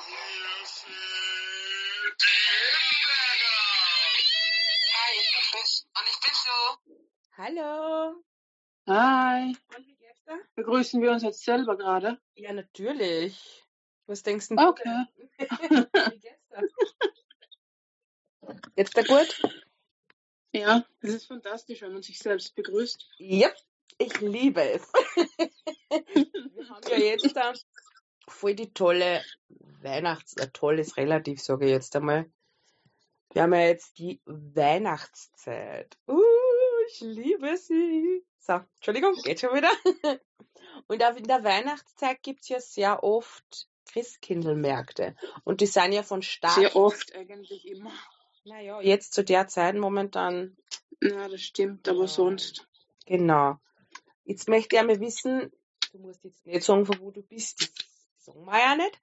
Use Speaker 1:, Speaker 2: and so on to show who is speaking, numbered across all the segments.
Speaker 1: Hi, ich bin Chris. Und ich bin Sue.
Speaker 2: Hallo.
Speaker 3: Hi.
Speaker 2: Und wie geht's?
Speaker 3: Begrüßen wir uns jetzt selber gerade?
Speaker 2: Ja, natürlich. Was denkst
Speaker 3: Okay.
Speaker 2: du? denn? wie geht's dir? Geht's gut?
Speaker 3: Ja, das ist fantastisch, wenn man sich selbst begrüßt.
Speaker 2: Yep, ich liebe es. Wir haben ja jetzt da voll die tolle Weihnachts-, äh, toll ist relativ, sage ich jetzt einmal. Wir haben ja jetzt die Weihnachtszeit. Uh, ich liebe sie. So, Entschuldigung, geht schon wieder. Und auch in der Weihnachtszeit gibt's ja sehr oft Christkindlmärkte. Und die sind ja von Start.
Speaker 3: Sehr oft eigentlich immer.
Speaker 2: Naja, jetzt zu der Zeit momentan
Speaker 3: Ja, das stimmt, aber
Speaker 2: Ja.
Speaker 3: sonst.
Speaker 2: Genau. Jetzt möchte ich einmal wissen, du musst jetzt nicht sagen, von wo du bist, sagen wir ja nicht,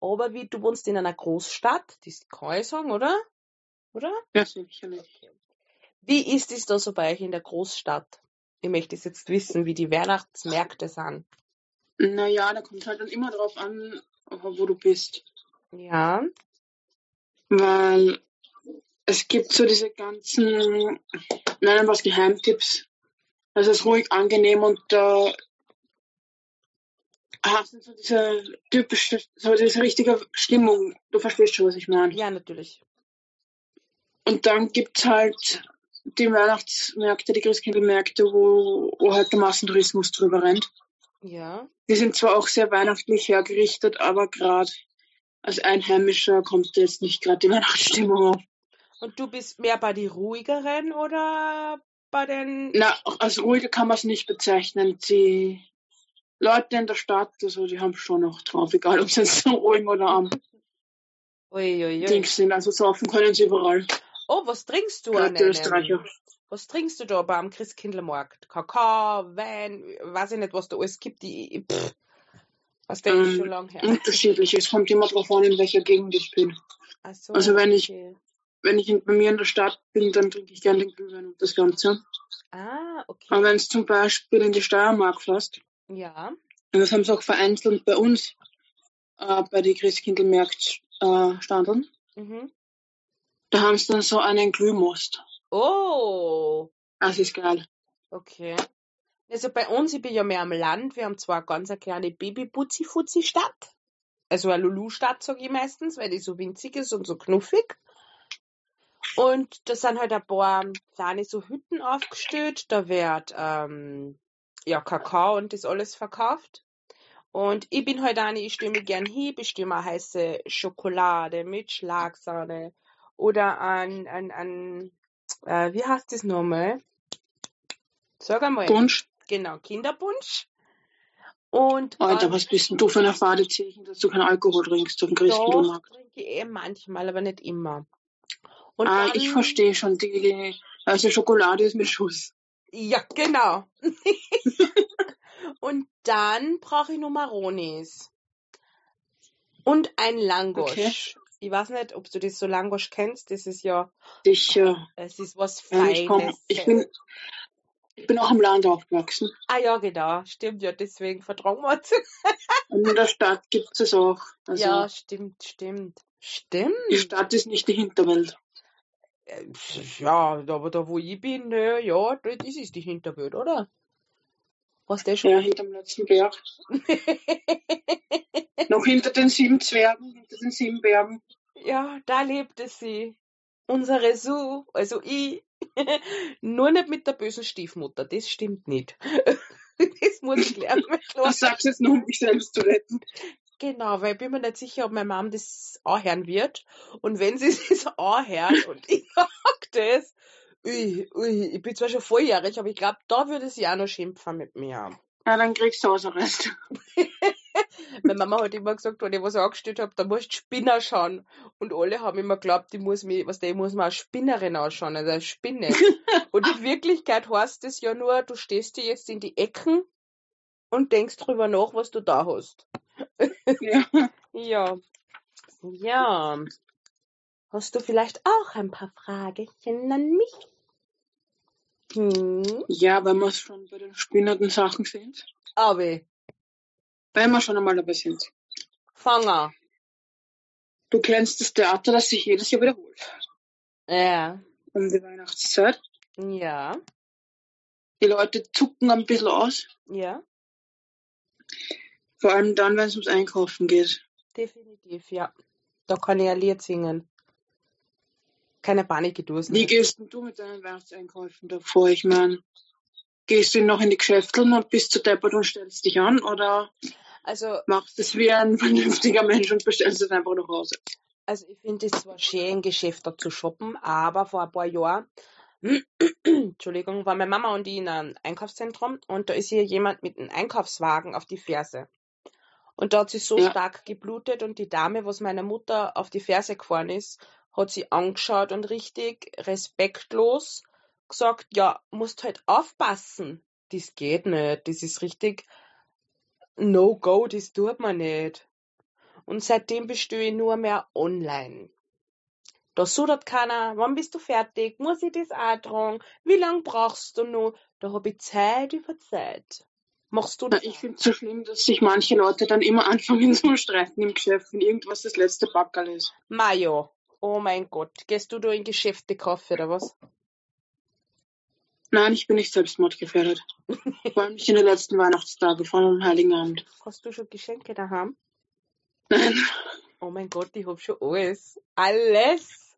Speaker 2: aber wie du wohnst in einer Großstadt, das ich sagen, oder? Oder?
Speaker 3: Ja, sicherlich.
Speaker 2: Wie ist es da so bei euch in der Großstadt? Ich möchte es jetzt wissen, wie die Weihnachtsmärkte sind.
Speaker 3: Naja, da kommt halt dann immer drauf an, wo du bist.
Speaker 2: Ja,
Speaker 3: Weil es gibt so diese ganzen, nennen wir es Geheimtipps. Das ist ruhig angenehm und da hast du so diese typische, so diese richtige Stimmung. Du verstehst schon, was ich meine.
Speaker 2: ja, natürlich.
Speaker 3: Und dann gibt's halt die Weihnachtsmärkte, die Christkindlmärkte, wo, wo halt der Massentourismus drüber rennt.
Speaker 2: Ja,
Speaker 3: Die sind zwar auch sehr weihnachtlich hergerichtet, aber gerade als Einheimischer kommt jetzt nicht gerade die Weihnachtsstimmung auf.
Speaker 2: und du bist mehr bei den ruhigeren oder bei den...
Speaker 3: Na, als ruhiger kann man es nicht bezeichnen. Die Leute in der Stadt, also die haben schon noch drauf, egal ob sie jetzt so ruhig oder am
Speaker 2: Uiuiui.
Speaker 3: Dings sind. Also saufen können sie überall.
Speaker 2: Oh, was trinkst du
Speaker 3: Gerade
Speaker 2: an
Speaker 3: die Österreicher.
Speaker 2: Was trinkst du da beim Christkindlmarkt? Kakao, Wein, weiß ich nicht, was da alles gibt. Ich- pff, was der ist
Speaker 3: Ähm,
Speaker 2: schon lang her.
Speaker 3: Unterschiedlich. Es kommt immer drauf an, in welcher Gegend ich bin.
Speaker 2: Ach so,
Speaker 3: also wenn ich-
Speaker 2: okay.
Speaker 3: Wenn ich in, bei mir in der Stadt bin, dann trinke ich gerne den Glühwein und das Ganze.
Speaker 2: Ah, okay.
Speaker 3: Aber wenn es zum Beispiel in die Steiermark fährst,
Speaker 2: Ja.
Speaker 3: und das haben sie auch vereinzelt bei uns, äh, bei den Christkindlmärkten äh,
Speaker 2: Mhm.
Speaker 3: da haben sie dann so einen Glühmost.
Speaker 2: Oh,
Speaker 3: Das ist geil.
Speaker 2: okay. Also bei uns, ich bin ja mehr am Land, wir haben zwar eine ganz eine kleine Baby-Putzi-Futzi-Stadt. Also eine Lulu-Stadt, sage ich meistens, weil die so winzig ist und so knuffig. Und da sind halt ein paar kleine so Hütten aufgestellt. Da wird ähm, ja Kakao und das alles verkauft. Und ich bin halt eine, ich mich gern hin, mir heiße Schokolade mit Schlagsahne oder an, an, an äh, wie heißt das nochmal? Sag einmal.
Speaker 3: Punsch.
Speaker 2: Genau, Kinderpunsch. Und
Speaker 3: Alter,
Speaker 2: an-
Speaker 3: was bist denn du für eine Fadezeichen, dass du keinen Alkohol trinkst
Speaker 2: doch
Speaker 3: Christkindlmarkt?
Speaker 2: trinke ich eh manchmal, aber nicht immer. Und
Speaker 3: Ah,
Speaker 2: dann,
Speaker 3: ich verstehe schon. Die, also Schokolade ist mit Schuss.
Speaker 2: Ja, genau. Und dann brauche ich noch Maronis. Und ein Langosch.
Speaker 3: Okay.
Speaker 2: Ich weiß nicht, ob du das so Langosch kennst. Das ist ja,
Speaker 3: Sicher.
Speaker 2: es ist was
Speaker 3: Ja, ich, komm,
Speaker 2: Feines.
Speaker 3: ich, bin, ich bin auch im Land aufgewachsen.
Speaker 2: ah ja, genau. Stimmt ja, deswegen vertragen wir uns.
Speaker 3: Und in der Stadt gibt es auch. Also
Speaker 2: ja, stimmt, stimmt. Stimmt.
Speaker 3: die Stadt ist nicht die Hinterwelt.
Speaker 2: Äh, Ja, aber da wo ich bin, äh, ja, das ist die Hinterwelt, oder? Was der schon?
Speaker 3: Ja, hinterm letzten Berg. Noch hinter den sieben Zwergen, hinter den sieben Bergen.
Speaker 2: Ja, da lebte sie. Unsere Sue, also ich. Nur nicht mit der bösen Stiefmutter, das stimmt nicht. das muss ich lernen. Schluss.
Speaker 3: sagst du jetzt nur, um dich selbst zu retten.
Speaker 2: Genau, weil ich bin mir nicht sicher, ob meine Mom das anhören wird. Und wenn sie das anhört und ich sag das, ui, ui, ich bin zwar schon volljährig, aber ich glaube, da würde sie auch noch schimpfen mit mir.
Speaker 3: Ja, dann kriegst du Hausarrest.
Speaker 2: Meine Mama hat immer gesagt, wenn ich was angestellt habe, da musst du Spinner schauen. Und alle haben immer geglaubt, ich muss mich, was der, ich muss mir als Spinnerin ausschauen, also als Spinne. und in Wirklichkeit heißt es ja nur, du stehst dir jetzt in die Ecken und denkst drüber nach, was du da hast.
Speaker 3: Ja.
Speaker 2: Ja. Ja. Hast du vielleicht auch ein paar Fragechen an mich? Hm.
Speaker 3: ja, wenn wir schon bei den spinnenden Sachen sind.
Speaker 2: Aber,
Speaker 3: Wenn wir schon einmal dabei sind.
Speaker 2: Fanger.
Speaker 3: Du kennst das Theater, das sich jedes Jahr wiederholt.
Speaker 2: Ja.
Speaker 3: Um die Weihnachtszeit.
Speaker 2: Ja.
Speaker 3: Die Leute zucken ein bisschen aus.
Speaker 2: Ja.
Speaker 3: Vor allem dann, wenn es ums Einkaufen geht.
Speaker 2: Definitiv, ja. Da kann ich ein Lied singen. Keine Panik, du
Speaker 3: Wie gehst denn du mit deinen Weihnachtseinkäufen davor? Ich meine, gehst du noch in die Geschäfteln und bist zu deppert und stellst dich an oder
Speaker 2: Also,
Speaker 3: machst es wie ein vernünftiger Mensch und bestellst es einfach nach Hause?
Speaker 2: also ich finde es zwar schön, Geschäfte zu shoppen, aber vor ein paar Jahren, Entschuldigung, waren meine Mama und ich in einem Einkaufszentrum und da ist hier jemand mit einem Einkaufswagen auf die Ferse. Und da hat sie so
Speaker 3: Ja.
Speaker 2: stark geblutet und die Dame, was meiner Mutter auf die Ferse gefahren ist, hat sie angeschaut und richtig respektlos gesagt, ja, musst halt aufpassen. Das geht nicht. Das ist richtig No-Go, das tut man nicht. Und seitdem bestelle ich nur mehr online. Da sudert keiner, wann bist du fertig? Muss ich das auch tragen? Wie lange brauchst du noch? Da habe ich Zeit über Zeit. Machst du das?
Speaker 3: ich finde es so schlimm, dass sich manche Leute dann immer anfangen zu streiten im Geschäft, wenn irgendwas das letzte Backerl ist.
Speaker 2: Mayo. Oh mein Gott. Gehst du da in Geschäfte kaufen oder was?
Speaker 3: Nein, ich bin nicht selbstmordgefährdet. Vor allem nicht in den letzten Weihnachtstage, vor allem am Heiligen Abend.
Speaker 2: Hast du schon Geschenke daheim?
Speaker 3: Nein.
Speaker 2: Oh mein Gott, ich hab schon alles. Alles?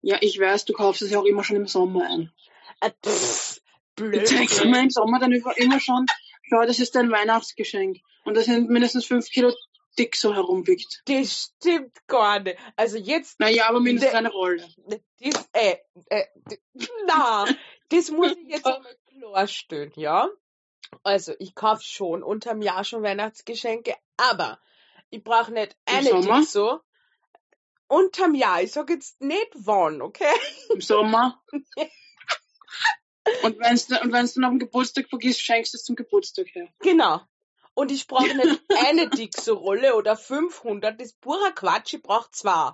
Speaker 3: Ja, ich weiß, du kaufst es ja auch immer schon im Sommer ein.
Speaker 2: Äh, pff,
Speaker 3: Du
Speaker 2: blöd.
Speaker 3: zeigst mir im Sommer dann immer schon, schau, das ist dein Weihnachtsgeschenk. Und da sind mindestens fünf Kilo dick so herumwiegt.
Speaker 2: Das stimmt gar nicht. Also jetzt
Speaker 3: Naja, aber mindestens
Speaker 2: Ne-
Speaker 3: eine Rolle.
Speaker 2: Das, äh, äh, na, das muss ich jetzt einmal klarstellen, ja? Also, ich kaufe schon unterm Jahr schon Weihnachtsgeschenke, aber ich brauche nicht eine? Dixo. Unterm Jahr, ich sag jetzt nicht wann, okay?
Speaker 3: Im Sommer. Und wenn du und wenn's dann am Geburtstag vergisst, schenkst du es zum Geburtstag her.
Speaker 2: Genau. Und ich brauche nicht eine Dixo-Rolle oder 500, das ist purer Quatsch, ich brauche zwei.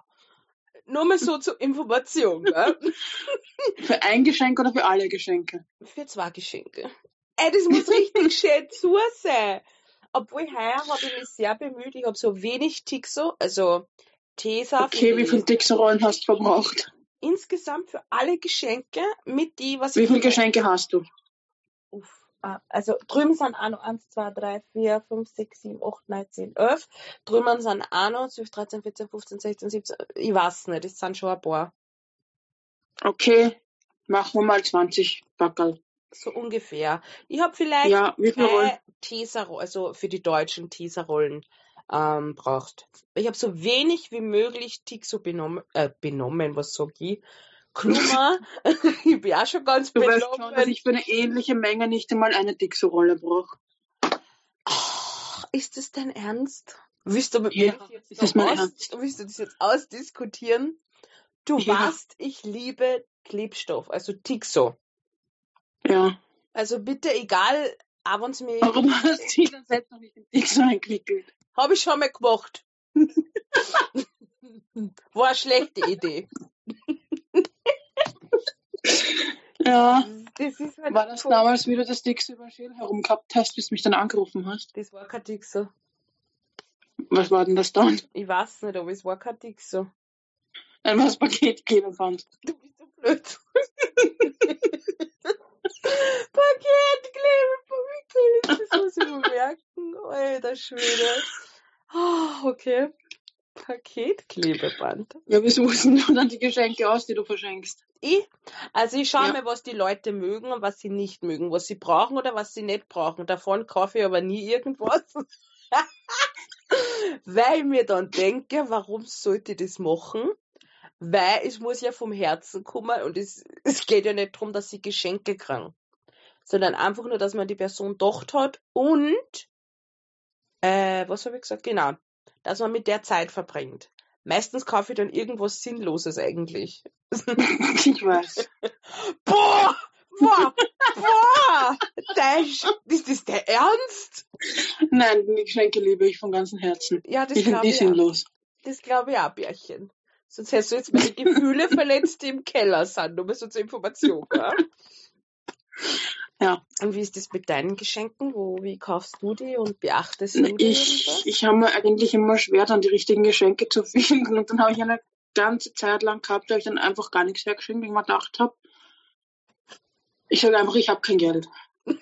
Speaker 2: Nur mal so zur Information, gell?
Speaker 3: Für ein Geschenk oder für alle Geschenke?
Speaker 2: Für zwei Geschenke. Ey, das muss richtig schön zu sein. Obwohl heuer habe ich mich sehr bemüht. Ich habe so wenig Tixo, also Tesa.
Speaker 3: Okay, wie viele Dixerollen hast du verbraucht?
Speaker 2: Insgesamt für alle Geschenke mit die, was
Speaker 3: Wie
Speaker 2: ich.
Speaker 3: viele Geschenke hast du?
Speaker 2: Uff, ah, also drüben sind auch noch 1, 2, 3, 4, 5, 6, 7, 8, 9, 10, 11. Drüben sind auch noch 12, 13, 14, 15, 16, 17. Ich weiß nicht, das sind schon ein paar.
Speaker 3: Okay, machen wir mal 20 Backerl.
Speaker 2: So ungefähr. Ich habe vielleicht
Speaker 3: Ja, wie
Speaker 2: drei Teaser, also für die deutschen Teaserrollen ähm, braucht. Ich habe so wenig wie möglich Tixo benommen, äh, benommen, was sag ich? Klummer. ich bin auch schon ganz
Speaker 3: Du weißt schon, dass
Speaker 2: benommen.
Speaker 3: ich für eine ähnliche Menge nicht einmal eine Dixo-Rolle brauche.
Speaker 2: Ist das dein Ernst? Willst du mit
Speaker 3: Ja,
Speaker 2: jetzt
Speaker 3: ist
Speaker 2: aus, willst du das jetzt ausdiskutieren? Du
Speaker 3: Ja.
Speaker 2: weißt, ich liebe Klebstoff, also Tixo.
Speaker 3: Ja.
Speaker 2: Also bitte, egal, auch wenn's mir
Speaker 3: Warum hast du dich dann selbst noch nicht in Dixo eingewickelt?
Speaker 2: Habe ich schon mal gemacht. War eine schlechte Idee.
Speaker 3: Ja.
Speaker 2: Das ist halt
Speaker 3: War das damals, wie du das Dixo über den Schädel herumgehabt hast, bis du mich dann angerufen hast?
Speaker 2: Das war kein Dixo.
Speaker 3: Was war denn das dann?
Speaker 2: Ich weiß nicht, aber es war kein Dixo.
Speaker 3: Ein was Paketkleber fand.
Speaker 2: Du bist so blöd. Ist das, muss ich mir merken. Alter Schwede. Ah, okay. Paketklebeband.
Speaker 3: Ja, wie suchst du dann die Geschenke aus, die du verschenkst?
Speaker 2: Ich? Also ich schaue
Speaker 3: Ja.
Speaker 2: mir, was die Leute mögen und was sie nicht mögen, was sie brauchen oder was sie nicht brauchen. Davon kaufe ich aber nie irgendwas. Weil ich mir dann denke, warum sollte ich das machen? Weil es muss ja vom Herzen kommen und es, es geht ja nicht darum, dass sie Geschenke kriegen. Sondern einfach nur, dass man die Person gedacht hat und äh, was habe ich gesagt? Genau. Dass man mit der Zeit verbringt. Meistens kaufe ich dann irgendwas Sinnloses eigentlich.
Speaker 3: Ich weiß.
Speaker 2: Boah! Boah! Boah! Der ist, das der Ernst?
Speaker 3: Nein, die Geschenke liebe ich von ganzem Herzen.
Speaker 2: Ja, das
Speaker 3: Ich finde
Speaker 2: glaube
Speaker 3: die sinnlos.
Speaker 2: Das glaube ich auch, Bärchen. Sonst hättest du jetzt meine Gefühle verletzt, die im Keller sind. Nur mal so zur Information, gell?
Speaker 3: Ja.
Speaker 2: Und wie ist das mit deinen Geschenken? Wo, wie kaufst du die und beachtest du
Speaker 3: Ich,
Speaker 2: irgendwas?
Speaker 3: ich habe mir eigentlich immer schwer, dann die richtigen Geschenke zu finden. Und dann habe ich eine ganze Zeit lang gehabt, da ich dann einfach gar nichts hergeschenkt, weil ich mir gedacht habe, ich sage einfach, ich habe kein Geld.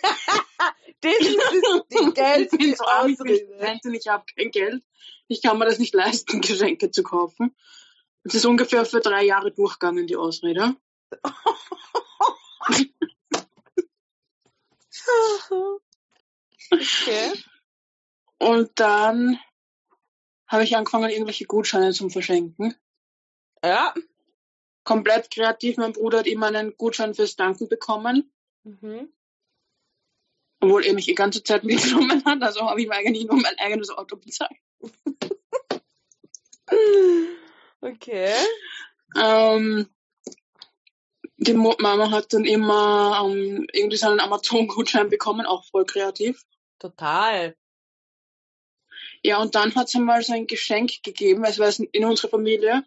Speaker 2: Das ist das, die
Speaker 3: Ich bin so arm, ich bin ich habe kein Geld. Ich kann mir das nicht leisten, Geschenke zu kaufen. Es ist ungefähr für drei Jahre durchgegangen, die Ausrede.
Speaker 2: Okay.
Speaker 3: Und dann habe ich angefangen, irgendwelche Gutscheine zum Verschenken.
Speaker 2: Ja.
Speaker 3: Komplett kreativ. Mein Bruder hat immer einen Gutschein fürs Danken bekommen,
Speaker 2: Mhm.
Speaker 3: obwohl er mich die ganze Zeit mitgenommen hat. Also habe ich mir eigentlich nur mein eigenes Auto bezahlt.
Speaker 2: Okay.
Speaker 3: Ähm, die Mama hat dann immer ähm, irgendwie so einen Amazon-Gutschein bekommen, auch voll kreativ.
Speaker 2: Total.
Speaker 3: Ja, und dann hat sie mal so ein Geschenk gegeben, es weiß in unserer Familie.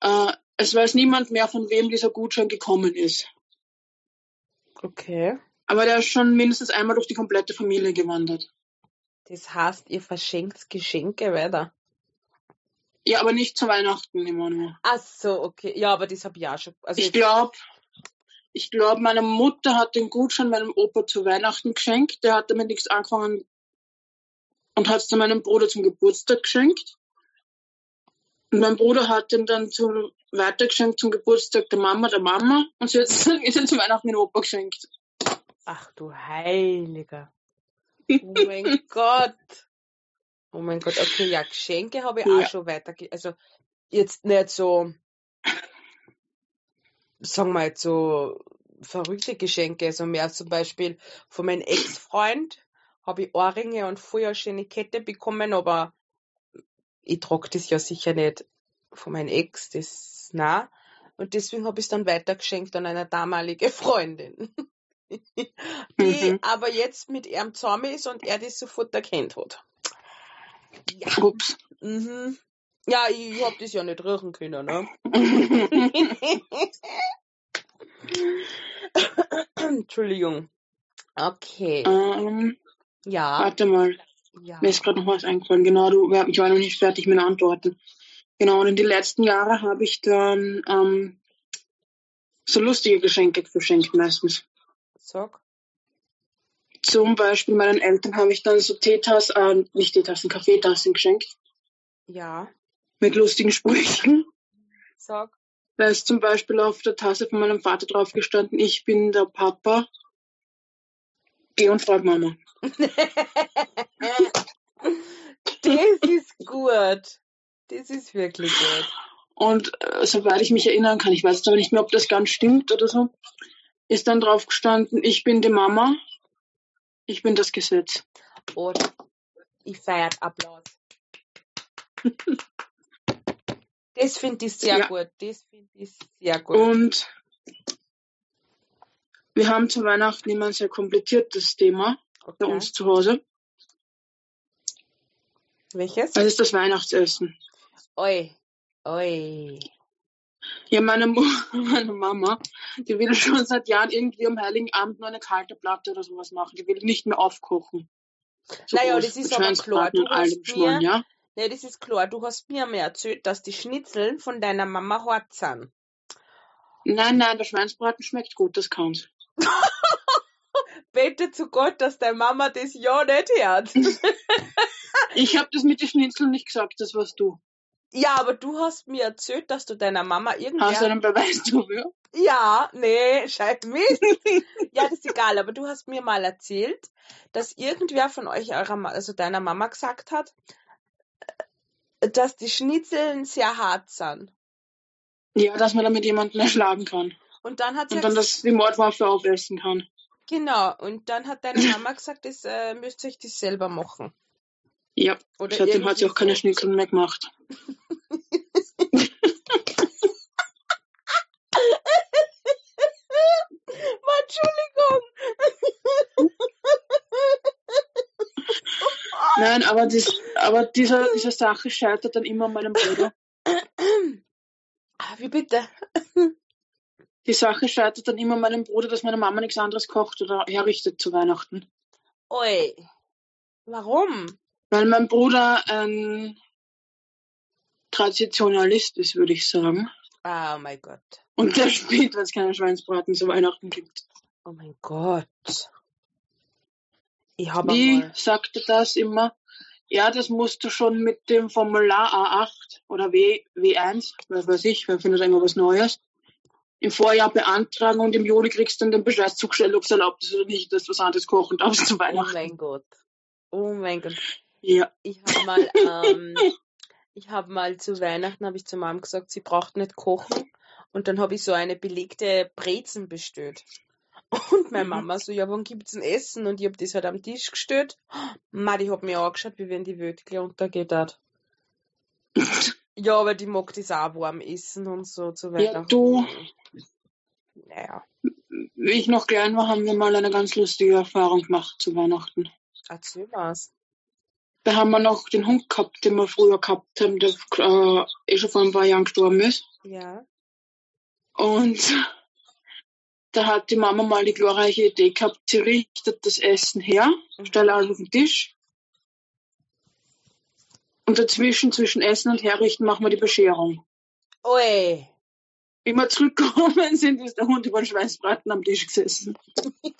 Speaker 3: Äh, es weiß niemand mehr, von wem dieser Gutschein gekommen ist.
Speaker 2: Okay.
Speaker 3: Aber der ist schon mindestens einmal durch die komplette Familie gewandert.
Speaker 2: Das heißt, ihr verschenkt Geschenke weiter.
Speaker 3: Ja, aber nicht zu Weihnachten immer nur.
Speaker 2: Ach so, okay. Ja, aber das habe ich auch schon. Also
Speaker 3: Ich glaube, ich glaube, meine Mutter hat den Gutschein meinem Opa zu Weihnachten geschenkt. Der hat damit nichts angefangen und hat es dann meinem Bruder zum Geburtstag geschenkt. Und mein Bruder hat den dann zu, weitergeschenkt zum Geburtstag der Mama, der Mama. Und sie hat wieder zu Weihnachten den Opa geschenkt.
Speaker 2: Ach du Heiliger. Oh mein Gott. Oh mein Gott, okay, ja, Geschenke habe ich auch
Speaker 3: Ja.
Speaker 2: schon weitergegeben. Also jetzt nicht so, sagen wir jetzt so verrückte Geschenke, also mehr zum Beispiel von meinem Ex-Freund habe ich Ohrringe und vorher schöne Kette bekommen, aber ich trage das ja sicher nicht von meinem Ex, das na. Und deswegen habe ich es dann weitergeschenkt an eine damalige Freundin. die
Speaker 3: Mhm.
Speaker 2: aber jetzt mit ihm zusammen ist und er das sofort erkannt hat. Ja,
Speaker 3: Ups.
Speaker 2: mhm. ja ich hab das ja nicht riechen können, ne? Entschuldigung. Okay,
Speaker 3: ähm,
Speaker 2: ja,
Speaker 3: warte mal.
Speaker 2: ja.
Speaker 3: Mir ist gerade noch was eingefallen. Genau, du, ich war noch nicht fertig mit den Antworten. Genau, und in den letzten Jahren habe ich dann ähm, so lustige Geschenke verschenkt meistens.
Speaker 2: Sag.
Speaker 3: Zum Beispiel meinen Eltern habe ich dann so Teetassen, äh, nicht Teetassen, Kaffeetassen geschenkt.
Speaker 2: Ja,
Speaker 3: Mit lustigen Sprüchen.
Speaker 2: sag.
Speaker 3: Da ist zum Beispiel auf der Tasse von meinem Vater drauf gestanden, ich bin der Papa. Geh und frag Mama.
Speaker 2: Das ist gut. Das ist wirklich gut.
Speaker 3: Und äh, soweit ich mich erinnern kann, ich weiß jetzt aber nicht mehr, ob das ganz stimmt oder so, ist dann drauf gestanden, ich bin die Mama, ich bin das Gesetz.
Speaker 2: Und ich feiere Applaus. Das finde ich sehr
Speaker 3: Ja.
Speaker 2: gut. Das finde ich sehr gut.
Speaker 3: Und wir haben zu Weihnachten immer ein sehr kompliziertes Thema bei
Speaker 2: okay.
Speaker 3: uns zu Hause.
Speaker 2: Welches?
Speaker 3: Das ist das Weihnachtsessen.
Speaker 2: Oi. Oi.
Speaker 3: Ja, meine, Mu meine Mama, die will schon seit Jahren irgendwie am Heiligen Abend nur eine kalte Platte oder sowas machen. Die will nicht mehr aufkochen. So
Speaker 2: Naja, das ist aber klar. Du hast mir-
Speaker 3: ja?
Speaker 2: Ne, das ist klar. Du hast mir mal erzählt, dass die Schnitzeln von deiner Mama hart sind.
Speaker 3: Nein, nein, der Schweinsbraten schmeckt gut, das kann's.
Speaker 2: Bete zu Gott, dass deine Mama das ja nicht hört.
Speaker 3: Ich habe das mit den Schnitzeln nicht gesagt, das warst du.
Speaker 2: Ja, aber du hast mir erzählt, dass du deiner Mama
Speaker 3: Hast du
Speaker 2: irgendwer...
Speaker 3: einen Beweis dafür?
Speaker 2: Ja, nee, scheiß Mist. ja, das ist egal, aber du hast mir mal erzählt, dass irgendwer von euch, eurer, also deiner Mama gesagt hat, äh, dass die Schnitzeln sehr hart sind.
Speaker 3: Ja, dass man damit jemanden erschlagen kann.
Speaker 2: Und dann hat sie
Speaker 3: Und dann
Speaker 2: ges-
Speaker 3: das, die Mordwaffe aufessen kann.
Speaker 2: genau, und dann hat deine Mama gesagt, das äh, müsst ihr euch das selber machen.
Speaker 3: Ja,
Speaker 2: Oder
Speaker 3: seitdem hat sie auch keine. Schnitzel mehr gemacht.
Speaker 2: Ma, Entschuldigung.
Speaker 3: Nein, aber, das, aber diese, diese Sache scheitert dann immer an meinem Bruder.
Speaker 2: Ah, Wie bitte?
Speaker 3: Die Sache scheitert dann immer an meinem Bruder, dass meine Mama nichts anderes kocht oder herrichtet zu Weihnachten.
Speaker 2: Ui. Warum?
Speaker 3: Weil mein Bruder ein Traditionalist ist, würde ich sagen.
Speaker 2: Oh mein Gott.
Speaker 3: Und der spielt, wenn es keinen Schweinsbraten zu Weihnachten gibt.
Speaker 2: Oh mein Gott. Ich habe
Speaker 3: Wie
Speaker 2: einmal.
Speaker 3: sagte das immer? Ja, das musst du schon mit dem Formular A8 oder W, W1, was weiß ich, wer findet immer was Neues, im Vorjahr beantragen und im Juli kriegst du dann den Bescheid zugestellt, ob es erlaubt ist oder nicht, dass du was anderes kochen darfst zu
Speaker 2: Oh
Speaker 3: Weihnachten.
Speaker 2: mein Gott. Oh mein Gott.
Speaker 3: Ja.
Speaker 2: Ich habe mal, ähm, ich habe mal zu Weihnachten, habe ich zur Mom gesagt, sie braucht nicht kochen. Und dann habe ich so eine belegte Brezen bestellt. Und meine
Speaker 3: Mhm.
Speaker 2: Mama so, ja, wann gibt's ein Essen? Und ich habe das halt am Tisch gestellt. Ma, die hat mir angeschaut, wie wenn die Welt untergeht hat. Ja, aber die mag das auch warm essen und so zu Weihnachten.
Speaker 3: du.
Speaker 2: Naja,
Speaker 3: Wie ich noch klein war, haben wir mal eine ganz lustige Erfahrung gemacht zu Weihnachten.
Speaker 2: erzähl was.
Speaker 3: Da haben wir noch den Hund gehabt, den wir früher gehabt haben, der äh, eh schon vor ein paar Jahren gestorben ist.
Speaker 2: Ja.
Speaker 3: Und da hat die Mama mal die glorreiche Idee gehabt, sie richtet das Essen her, stellt alles auf den Tisch. Und dazwischen, zwischen Essen und Herrichten, machen wir die Bescherung.
Speaker 2: Ui.
Speaker 3: Wie wir zurückgekommen sind, ist der Hund über den Schweinsbraten am Tisch gesessen.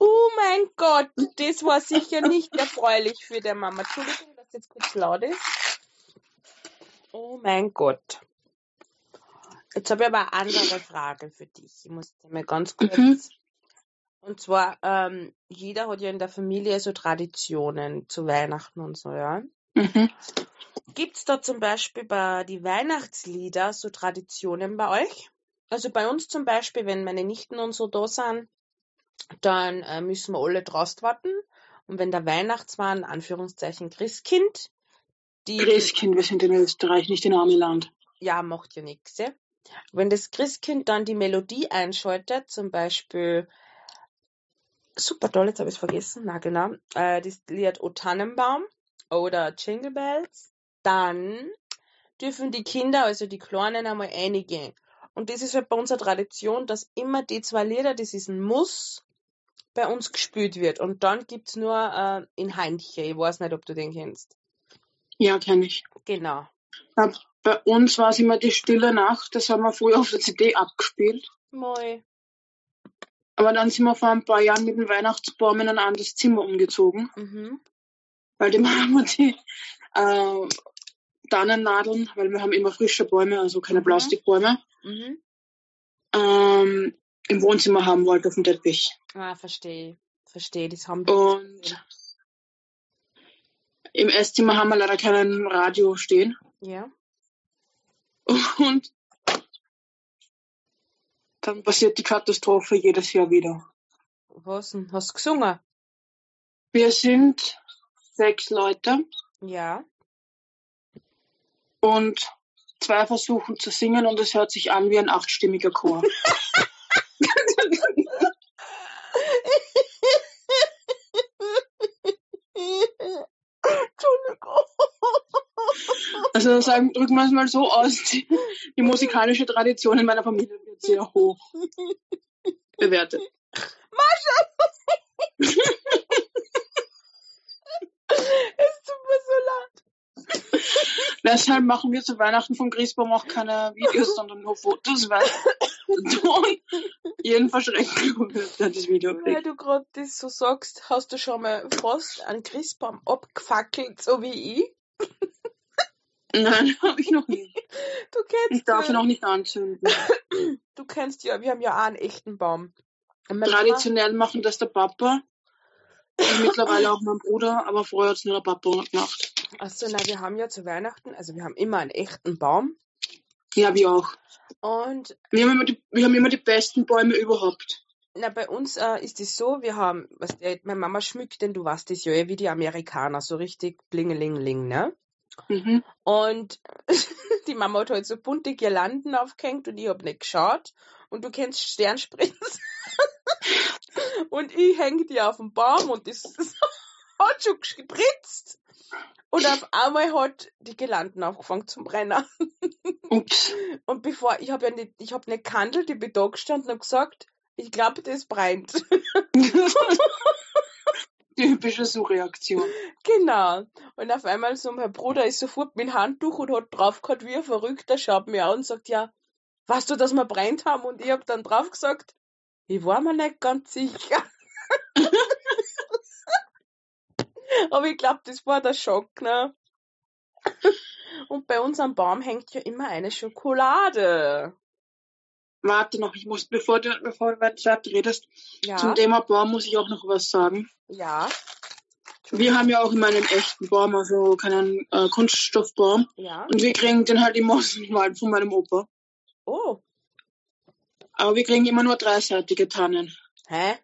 Speaker 2: Oh mein Gott, das war sicher nicht erfreulich für der Mama. Entschuldigung, dass jetzt kurz laut ist. Oh mein Gott. Jetzt habe ich aber eine andere Frage für dich. Ich muss dir mal ganz kurz.
Speaker 3: Mhm.
Speaker 2: Und zwar, ähm, jeder hat ja in der Familie so Traditionen zu Weihnachten und so, ja.
Speaker 3: Mhm.
Speaker 2: Gibt's da zum Beispiel bei die Weihnachtslieder so Traditionen bei euch? Also bei uns zum Beispiel, wenn meine Nichten und so da sind, dann äh, müssen wir alle draußen warten. Und wenn der Weihnachtsmann, Anführungszeichen Christkind, die,
Speaker 3: Christkind, wir sind in Österreich, nicht in Amiland.
Speaker 2: ja, macht ja nichts, ja. Wenn das Christkind dann die Melodie einschaltet, zum Beispiel, super toll, jetzt habe ich es vergessen, na genau, äh, das Lied O Tannenbaum oder Jingle Bells, dann dürfen die Kinder, also die Kleinen, einmal einige. Und das ist halt bei uns eine Tradition, dass immer die zwei Lieder, das ist ein Muss, bei uns gespielt wird. Und dann gibt's nur äh, in Heintje, ich weiß nicht, ob du den kennst.
Speaker 3: Ja, kenne ich.
Speaker 2: Genau.
Speaker 3: Ja, bei uns war es immer die Stille Nacht, das haben wir früher auf der CD abgespielt.
Speaker 2: Moi.
Speaker 3: Aber dann sind wir vor ein paar Jahren mit dem Weihnachtsbaum in ein anderes Zimmer umgezogen,
Speaker 2: Mhm.
Speaker 3: weil die Mama die äh, Tannennadeln, weil wir haben immer frische Bäume, also keine
Speaker 2: Mhm.
Speaker 3: Plastikbäume,
Speaker 2: Mhm.
Speaker 3: ähm, im Wohnzimmer haben wollte auf dem Teppich.
Speaker 2: Ah, verstehe. Verstehe, das haben wir.
Speaker 3: Und im Esszimmer haben wir leider keinen Radio stehen.
Speaker 2: Ja.
Speaker 3: Und dann passiert die Katastrophe jedes Jahr wieder.
Speaker 2: Was denn? Hast du gesungen?
Speaker 3: Wir sind sechs Leute
Speaker 2: Ja.
Speaker 3: und zwei versuchen zu singen und es hört sich an wie ein achtstimmiger Chor. Also sagen, drücken wir es mal so aus, die, die musikalische Tradition in meiner Familie wird sehr hoch bewertet.
Speaker 2: Es tut mir so leid.
Speaker 3: Deshalb machen wir zu Weihnachten von Christbaum auch keine Videos, sondern nur Fotos, weil jeden verschrecken wird, der das Video
Speaker 2: Weil
Speaker 3: kriegt.
Speaker 2: du gerade das so sagst, hast du schon mal fast einen Christbaum abgefackelt, so wie ich?
Speaker 3: Nein, habe ich noch nicht.
Speaker 2: Du kennst
Speaker 3: Ich darf ihn auch nicht anzünden.
Speaker 2: du kennst ja, wir haben ja auch einen echten Baum.
Speaker 3: Traditionell machen das der Papa und mittlerweile auch mein Bruder, aber vorher hat es nur der Papa gemacht.
Speaker 2: Achso, na, wir haben ja zu Weihnachten, also wir haben immer einen echten Baum.
Speaker 3: Ja, wir auch.
Speaker 2: Und
Speaker 3: Wir haben immer die, wir haben immer die besten Bäume überhaupt.
Speaker 2: na, bei uns äh, ist es so, wir haben, was der, meine Mama schmückt den, du weißt das ja, eh, wie die Amerikaner, so richtig blingelingeling, ne?
Speaker 3: Mhm.
Speaker 2: Und die Mama hat halt so bunte Girlanden aufgehängt und ich hab nicht geschaut. Und du kennst Sternspritz. und ich häng die auf dem Baum und das hat schon gespritzt. Und auf einmal hat die Gelanden angefangen zum Brennen.
Speaker 3: Ups.
Speaker 2: Und bevor, ich habe ja nicht, ich habe nicht gehandelt, ich bin da gestanden und gesagt, ich glaube, das brennt.
Speaker 3: Typische Suchreaktion.
Speaker 2: genau. Und auf einmal so, mein Bruder ist sofort mit dem Handtuch und hat draufgehauen wie ein Verrückter, schaut mir an und sagt, ja, weißt du, dass wir brennt haben? Und ich habe dann drauf gesagt, ich war mir nicht ganz sicher. Aber ich glaube, das war der Schock, ne? Und bei uns am Baum hängt ja immer eine Schokolade.
Speaker 3: Warte noch, ich muss, bevor du, bevor du weiter redest,
Speaker 2: Ja,
Speaker 3: zum Thema Baum muss ich auch noch was sagen.
Speaker 2: ja,
Speaker 3: Wir haben ja auch immer einen echten Baum, also keinen äh, Kunststoffbaum.
Speaker 2: ja.
Speaker 3: Und wir kriegen den halt immer aus dem Wald von meinem Opa.
Speaker 2: Oh,
Speaker 3: Aber wir kriegen immer nur dreiseitige Tannen.
Speaker 2: hä?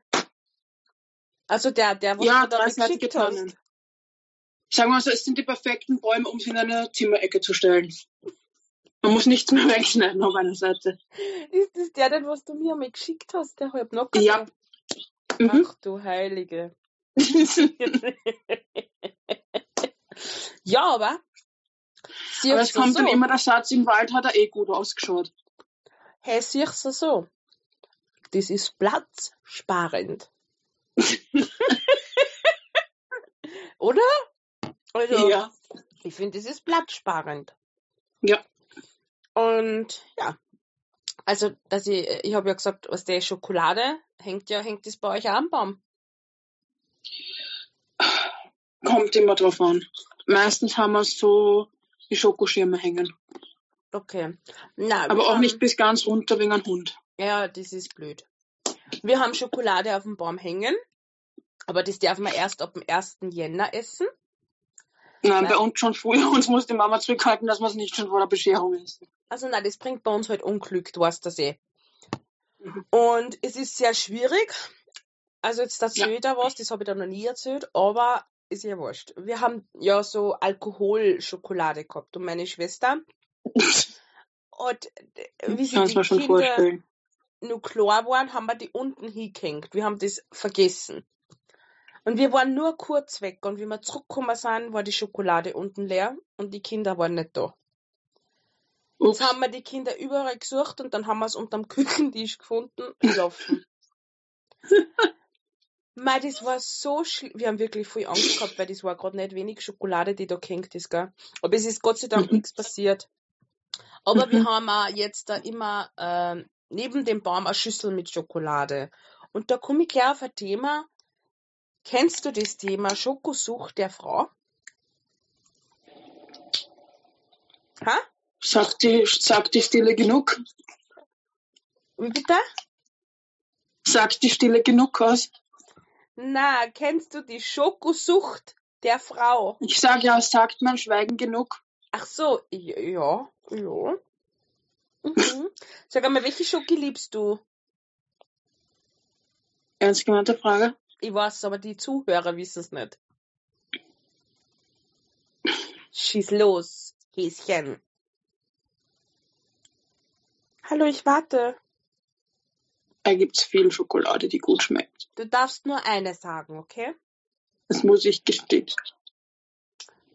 Speaker 2: Also der, der, was
Speaker 3: Ja,
Speaker 2: du
Speaker 3: dreiseitige
Speaker 2: hast.
Speaker 3: Tannen. Sagen wir so, es sind die perfekten Bäume, um sie in eine Zimmerecke zu stellen. Man muss nichts mehr wegschneiden auf einer Seite.
Speaker 2: Ist das der denn, was du mir einmal geschickt hast, der halb noch
Speaker 3: Ja. Mhm.
Speaker 2: Ach du Heilige. ja, aber.
Speaker 3: Aber es kommt
Speaker 2: so.
Speaker 3: dann immer der Satz, im Wald hat er eh gut ausgeschaut.
Speaker 2: Hey, siehst du so. Das ist platzsparend. Oder? Also,
Speaker 3: Ja.
Speaker 2: ich finde, das ist platzsparend.
Speaker 3: Ja.
Speaker 2: Und ja. Also, dass ich, ich habe ja gesagt, was der Schokolade hängt ja, hängt das bei euch auch am Baum.
Speaker 3: Kommt immer drauf an. Meistens haben wir so die Schokoschirme hängen.
Speaker 2: Okay. Na,
Speaker 3: Aber auch
Speaker 2: haben-
Speaker 3: nicht bis ganz runter wegen ein Hund.
Speaker 2: Ja, das ist blöd. Wir haben Schokolade auf dem Baum hängen, aber das darf man erst ab dem 1. Jänner essen.
Speaker 3: Nein,
Speaker 2: Ja.
Speaker 3: bei uns schon früher. Uns muss die Mama zurückhalten, dass wir es nicht schon vor der Bescherung essen.
Speaker 2: Also nein, das bringt bei uns halt Unglück, du weißt das eh.
Speaker 3: Mhm.
Speaker 2: Und es ist sehr schwierig. Also jetzt erzähl
Speaker 3: Ja.
Speaker 2: ich da was, das habe ich da noch nie erzählt, aber ist ja wurscht. Wir haben ja so Alkoholschokolade gehabt und meine Schwester hat, äh, wie sie die Kinder
Speaker 3: vorstellen.
Speaker 2: nur klar waren, haben wir die unten hingehängt. Wir haben das vergessen. Und wir waren nur kurz weg und wie wir zurückgekommen sind, war die Schokolade unten leer und die Kinder waren nicht da. Jetzt haben wir die Kinder überall gesucht und dann haben wir es unterm Küchentisch gefunden, schlafen. Mei, das war so schlimm. Wir haben wirklich viel Angst gehabt, weil das war gerade nicht wenig Schokolade, die da gehängt ist, gell. Aber es ist Gott sei Dank
Speaker 3: Mhm.
Speaker 2: nichts passiert. Aber wir
Speaker 3: Mhm.
Speaker 2: haben auch jetzt da immer ähm, neben dem Baum eine Schüssel mit Schokolade. Und da komme ich gleich auf ein Thema. Kennst du das Thema Schokosucht der Frau? Ha?
Speaker 3: Sagt die, sagt die Stille genug?
Speaker 2: Wie bitte?
Speaker 3: Sagt die Stille genug aus?
Speaker 2: Na, kennst du die Schokosucht der Frau?
Speaker 3: Ich sage ja, sagt mein Schweigen genug?
Speaker 2: Ach so, ja, ja. ja. Mhm. Sag einmal, welche Schoki liebst du?
Speaker 3: Ernst gemeinte Frage.
Speaker 2: Ich weiß, aber die Zuhörer wissen es nicht. Schieß los, Häschen. Hallo, ich warte.
Speaker 3: Da gibt's viel Schokolade, die gut schmeckt.
Speaker 2: Du darfst nur eine sagen, okay?
Speaker 3: Das muss ich gestehen.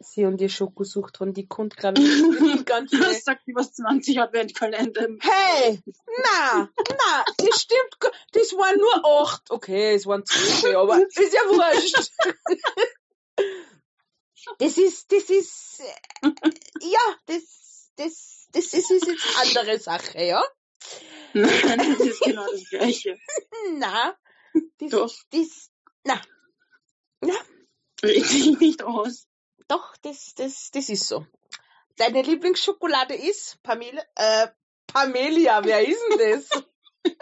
Speaker 2: Sie und die Schokosucht von die Kund, glaube ich, die ganze...
Speaker 3: Das sagt über 20 Adventkalender.
Speaker 2: Hey! Na! Na! Das stimmt. Das waren nur acht. Okay, es waren zwölf, aber ist ja wurscht. Das ist, das ist, äh, ja, das, das, das ist, ist jetzt andere Sache, ja?
Speaker 3: Nein, das ist genau das Gleiche.
Speaker 2: Na, das,
Speaker 3: Doch.
Speaker 2: das, na,
Speaker 3: Red dich nicht aus.
Speaker 2: Doch, das, das, das ist so. Deine Lieblingsschokolade ist, Pamela, äh, Pamelia, wer ist denn das?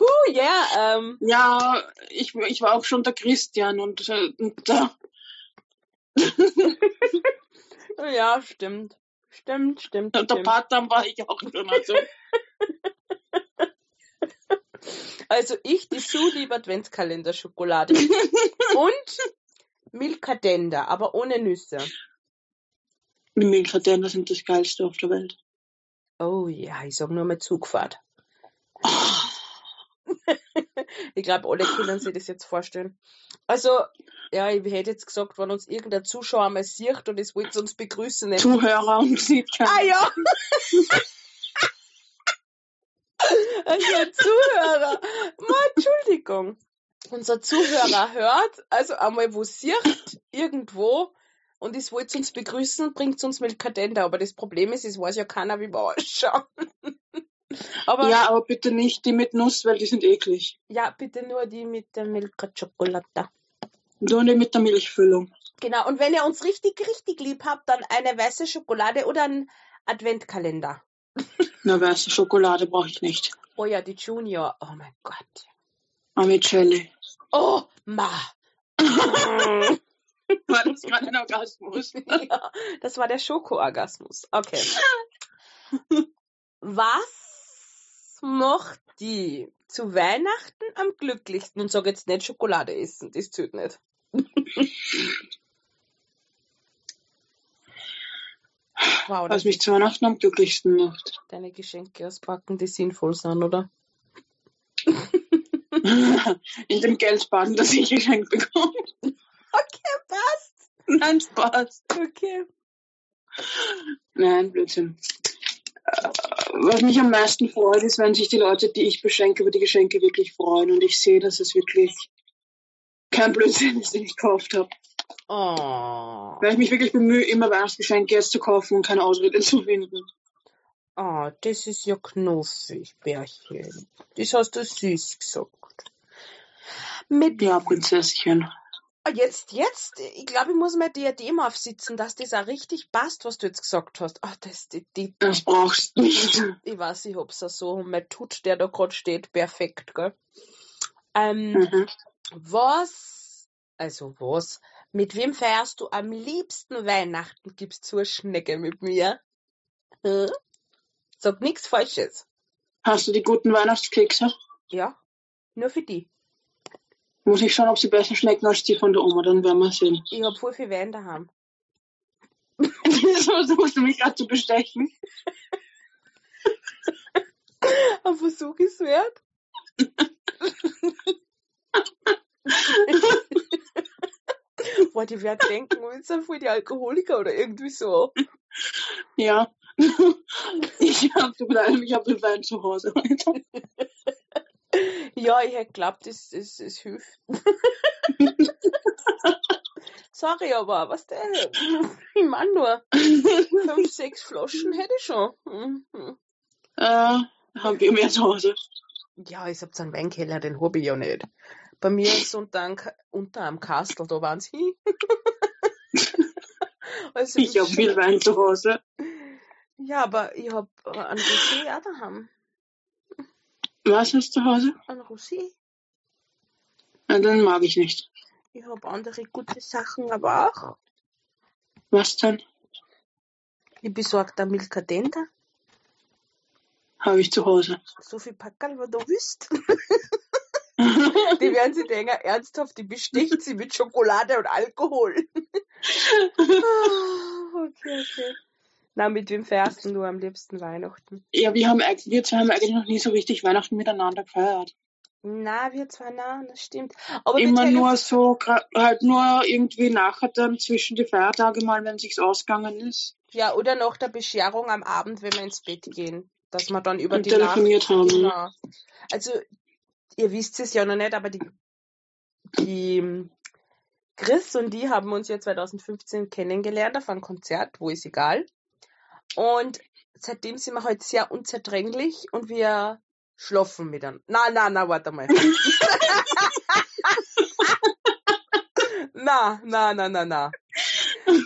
Speaker 2: Huh, ja, ähm,
Speaker 3: Ja, ich, ich war auch schon der Christian und, äh, und da,
Speaker 2: ja, stimmt. Stimmt, stimmt,
Speaker 3: und der
Speaker 2: stimmt.
Speaker 3: War ich auch schon. Also,
Speaker 2: Also ich, die Zulieb Adventskalender-Schokolade. Und Milka-Dender, aber ohne Nüsse.
Speaker 3: die Milchadender sind das geilste auf der Welt.
Speaker 2: Oh ja, ich sag nur mal Zugfahrt. Ich glaube, alle können sich das jetzt vorstellen. Also, ja, ich hätte jetzt gesagt, wenn uns irgendein Zuschauer mal sieht und es wollte uns begrüßen. nicht?
Speaker 3: Zuhörer und sieht
Speaker 2: Ah
Speaker 3: keinen.
Speaker 2: ja! Also Zuhörer. Ma, Entschuldigung. Unser Zuhörer hört, also einmal wo sieht, irgendwo, und es wollte uns begrüßen, bringt uns Milkadenda. Aber das Problem ist, es weiß ja keiner, wie wir ausschauen. Aber ja.
Speaker 3: Ja, aber bitte nicht die mit Nuss, weil die sind eklig.
Speaker 2: bitte nur die mit der Milka-Schokolade.
Speaker 3: Nur die mit der Milchfüllung.
Speaker 2: Genau, und wenn ihr uns richtig, richtig lieb habt, dann eine weiße Schokolade oder einen Adventkalender.
Speaker 3: Na, weiße Schokolade brauche ich nicht.
Speaker 2: Oh ja, die Junior. Oh mein Gott.
Speaker 3: Amicelli.
Speaker 2: Oh, ma.
Speaker 3: War das gerade ein Orgasmus?
Speaker 2: ja, das war der Schokoorgasmus. Okay. Was macht die zu Weihnachten am glücklichsten? Und sag jetzt nicht Schokolade essen, das zählt nicht. wow,
Speaker 3: Was mich zu Weihnachten am glücklichsten macht.
Speaker 2: deine Geschenke auspacken, die sinnvoll sind, oder?
Speaker 3: In dem Geldbaden, das ich geschenkt bekomme.
Speaker 2: Okay, passt.
Speaker 3: Nein, Spaß.
Speaker 2: Okay.
Speaker 3: Nein, Blödsinn. Äh, Was mich am meisten freut, ist, wenn sich die Leute, die ich beschenke, über die Geschenke wirklich freuen und ich sehe, dass es wirklich kein Blödsinn ist, den ich gekauft habe.
Speaker 2: Oh.
Speaker 3: Weil ich mich wirklich bemühe, immer Weihnachtsgeschenke jetzt zu kaufen und keine Ausrede zu finden.
Speaker 2: Oh, das ist ja knuffig, Bärchen. Das hast du süß gesagt. Mit
Speaker 3: Ja, Prinzesschen.
Speaker 2: Ah, Jetzt, jetzt, ich glaube, ich muss mein Diadem aufsitzen, dass das auch richtig passt, was du jetzt gesagt hast. Ach, das, die, die,
Speaker 3: Das brauchst du nicht.
Speaker 2: ich weiß, ich hab's auch so. Und mein Tut, der da gerade steht, perfekt, gell? Ähm,
Speaker 3: Mhm.
Speaker 2: was, also was, mit wem feierst du am liebsten Weihnachten? Gibst du eine Schnecke mit mir? Hm? Sag nichts Falsches.
Speaker 3: Hast du die guten Weihnachtskekse?
Speaker 2: Ja? Nur für die.
Speaker 3: Muss ich schauen, ob sie besser schmecken als die von der Oma, dann werden wir sehen.
Speaker 2: Ich hab voll viel Wein daheim.
Speaker 3: Wieso versuchst du mich gerade zu bestechen?
Speaker 2: Ein Versuch ist wert. Boah, die werden denken, wir sind voll die Alkoholiker oder irgendwie so.
Speaker 3: Ja. Ich hab, tut mir leid, ich hab den Wein zu Hause.
Speaker 2: Ja, ich hätte geglaubt, es, es, es hilft. Sorry, aber was denn? Ich mein nur, fünf, sechs Flaschen hätte ich schon. Mhm.
Speaker 3: äh, haben wir mehr zu Hause.
Speaker 2: Ja, ich hab so einen Weinkeller, den hab ich ja nicht. Bei mir ist unter unter einem Kastel, da waren sie. also,
Speaker 3: Ich hab viel Wein zu Hause.
Speaker 2: Ja, aber ich hab äh, einen Rosé auch daheim.
Speaker 3: Was hast du zu Hause?
Speaker 2: Ein Rosé.
Speaker 3: Na, den mag ich nicht.
Speaker 2: Ich hab andere gute Sachen, aber auch.
Speaker 3: Was denn?
Speaker 2: Ich besorge da Milkadenda.
Speaker 3: Habe ich zu Hause.
Speaker 2: So viel Packerl, was du willst. Die werden sich denken, ernsthaft, die besticht sie mit Schokolade und Alkohol. Ah, okay, okay. Na, mit wem fährst du am liebsten Weihnachten?
Speaker 3: ja, wir haben wir zwei haben eigentlich noch nie so richtig Weihnachten miteinander gefeiert.
Speaker 2: Na, wir zwar nah, das stimmt. Aber
Speaker 3: Immer nur so, halt nur irgendwie nachher dann zwischen die Feiertage mal, wenn sich's ausgegangen ist.
Speaker 2: Ja, oder nach der Bescherung am Abend, wenn wir ins Bett gehen. Dass wir dann über
Speaker 3: Und
Speaker 2: die Nacht.
Speaker 3: telefoniert haben.
Speaker 2: Genau. Also, ihr wisst es ja noch nicht, aber die, die ähm, Chris und die haben uns ja 2015 kennengelernt auf einem Konzert, wo ist egal. Und seitdem sind wir halt sehr unzerdränglich und wir schlafen miteinander. Na, na, na, warte mal. na, na, na, na, na.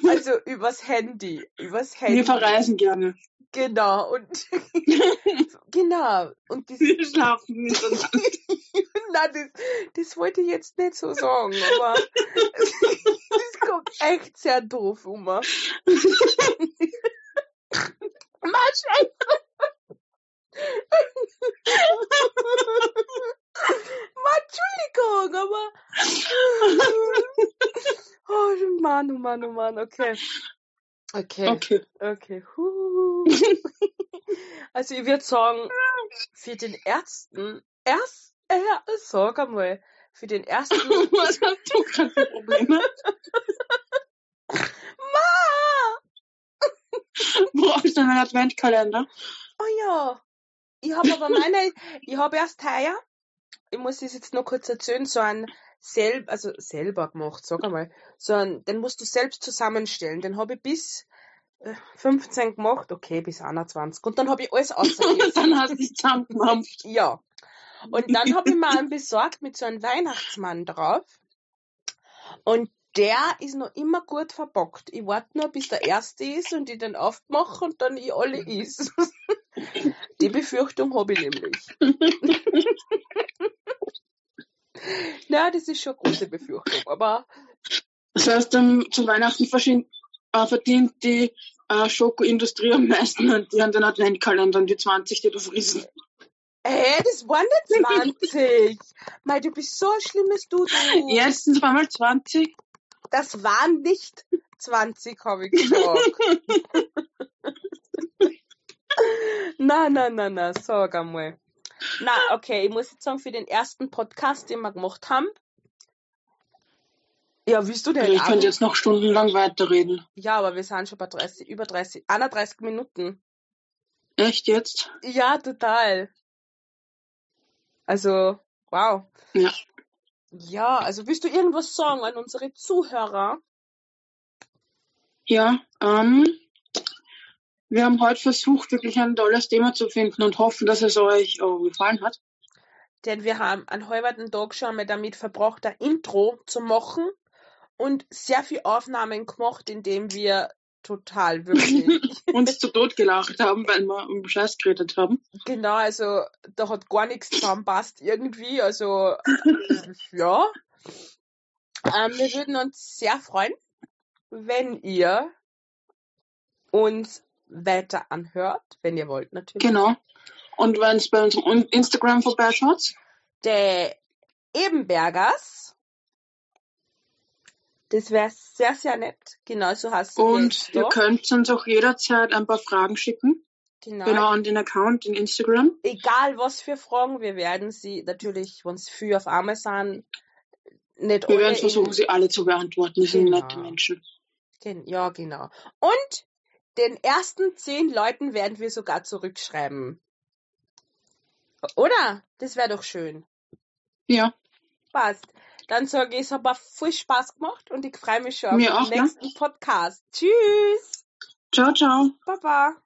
Speaker 2: Also übers Handy. Übers Handy.
Speaker 3: Wir verreisen gerne.
Speaker 2: Genau. Und genau. Und das,
Speaker 3: Wir schlafen miteinander.
Speaker 2: na, das, das wollte ich jetzt nicht so sagen, aber das kommt echt sehr doof um. Entschuldigung, aber. Oh Mann, oh Mann, oh Mann, okay. Okay.
Speaker 3: Okay.
Speaker 2: Okay. Huh. Also ich würde sagen, für den ersten, erst, Ja, sag einmal, für den ersten...
Speaker 3: Was hast du gerade für Probleme?
Speaker 2: Ma!
Speaker 3: Brauchst du einen Adventkalender?
Speaker 2: Oh ja. Ich habe aber meine, ich habe erst heuer, ich muss das jetzt noch kurz erzählen, so ein selb, also selber gemacht, sag einmal. So ein, den musst du selbst zusammenstellen. Den habe ich bis äh, 15 gemacht, okay, bis 21. Und dann habe ich alles aussortiert.
Speaker 3: Dann hast du dich zusammengemampft.
Speaker 2: Ja. Und dann habe ich mir einen besorgt mit so einem Weihnachtsmann drauf. Und der ist noch immer gut verpackt. Ich warte nur, bis der erste ist und ich den aufmache und dann ich alle is. Die Befürchtung habe ich nämlich. Na, das ist schon eine große Befürchtung, aber
Speaker 3: Das heißt, ähm, zu Weihnachten äh, verdient die äh, Schokoindustrie am meisten an die an den Adventkalendern, die 20, die du frisst.
Speaker 2: Hä, das waren nicht 20. Mei, du bist so ein schlimmes Du. du.
Speaker 3: Erstens war mal 20.
Speaker 2: Das waren nicht 20, habe ich gesagt. na, na, na, na, sag einmal. Na, okay, ich muss jetzt sagen, für den ersten Podcast, den wir gemacht haben. Ja, willst du denn?
Speaker 3: Ich könnte jetzt noch stundenlang weiterreden.
Speaker 2: Ja, aber wir sind schon bei 30, über 30, 31 Minuten.
Speaker 3: Echt jetzt?
Speaker 2: Ja, total. Also, wow.
Speaker 3: Ja.
Speaker 2: Ja, also willst du irgendwas sagen an unsere Zuhörer?
Speaker 3: Ja, ähm, wir haben heute versucht, wirklich ein tolles Thema zu finden und hoffen, dass es euch äh, gefallen hat.
Speaker 2: Denn wir haben einen halben Tag schon mal damit verbracht, ein Intro zu machen und sehr viel Aufnahmen gemacht, indem wir total wirklich,
Speaker 3: Uns zu Tod gelacht haben, weil wir um Scheiß geredet haben.
Speaker 2: genau, also da hat gar nichts zusammenpasst irgendwie, also ja. Ähm, wir würden uns sehr freuen, wenn ihr uns weiter anhört, wenn ihr wollt natürlich.
Speaker 3: Genau. Und wenn es bei unserem Instagram vorbeischaut,
Speaker 2: Der Ebenbergers. Das wäre sehr, sehr nett. Genauso heißt
Speaker 3: und ihr könnt uns auch jederzeit ein paar Fragen schicken.
Speaker 2: genau.
Speaker 3: Genau an den Account in Instagram.
Speaker 2: Egal was für Fragen, wir werden sie natürlich, wenn es viel auf einmal sind, nicht
Speaker 3: Wir werden versuchen, sie alle zu beantworten. Sind
Speaker 2: Genau.
Speaker 3: nette Menschen.
Speaker 2: Gen ja, genau. Und den ersten zehn Leuten werden wir sogar zurückschreiben. Oder? Das wäre doch schön.
Speaker 3: Ja,
Speaker 2: Passt. Dann sage ich, es hat mir viel Spaß gemacht und ich freue mich schon auf den
Speaker 3: ja.
Speaker 2: nächsten Podcast. Tschüss.
Speaker 3: ciao, ciao.
Speaker 2: Baba.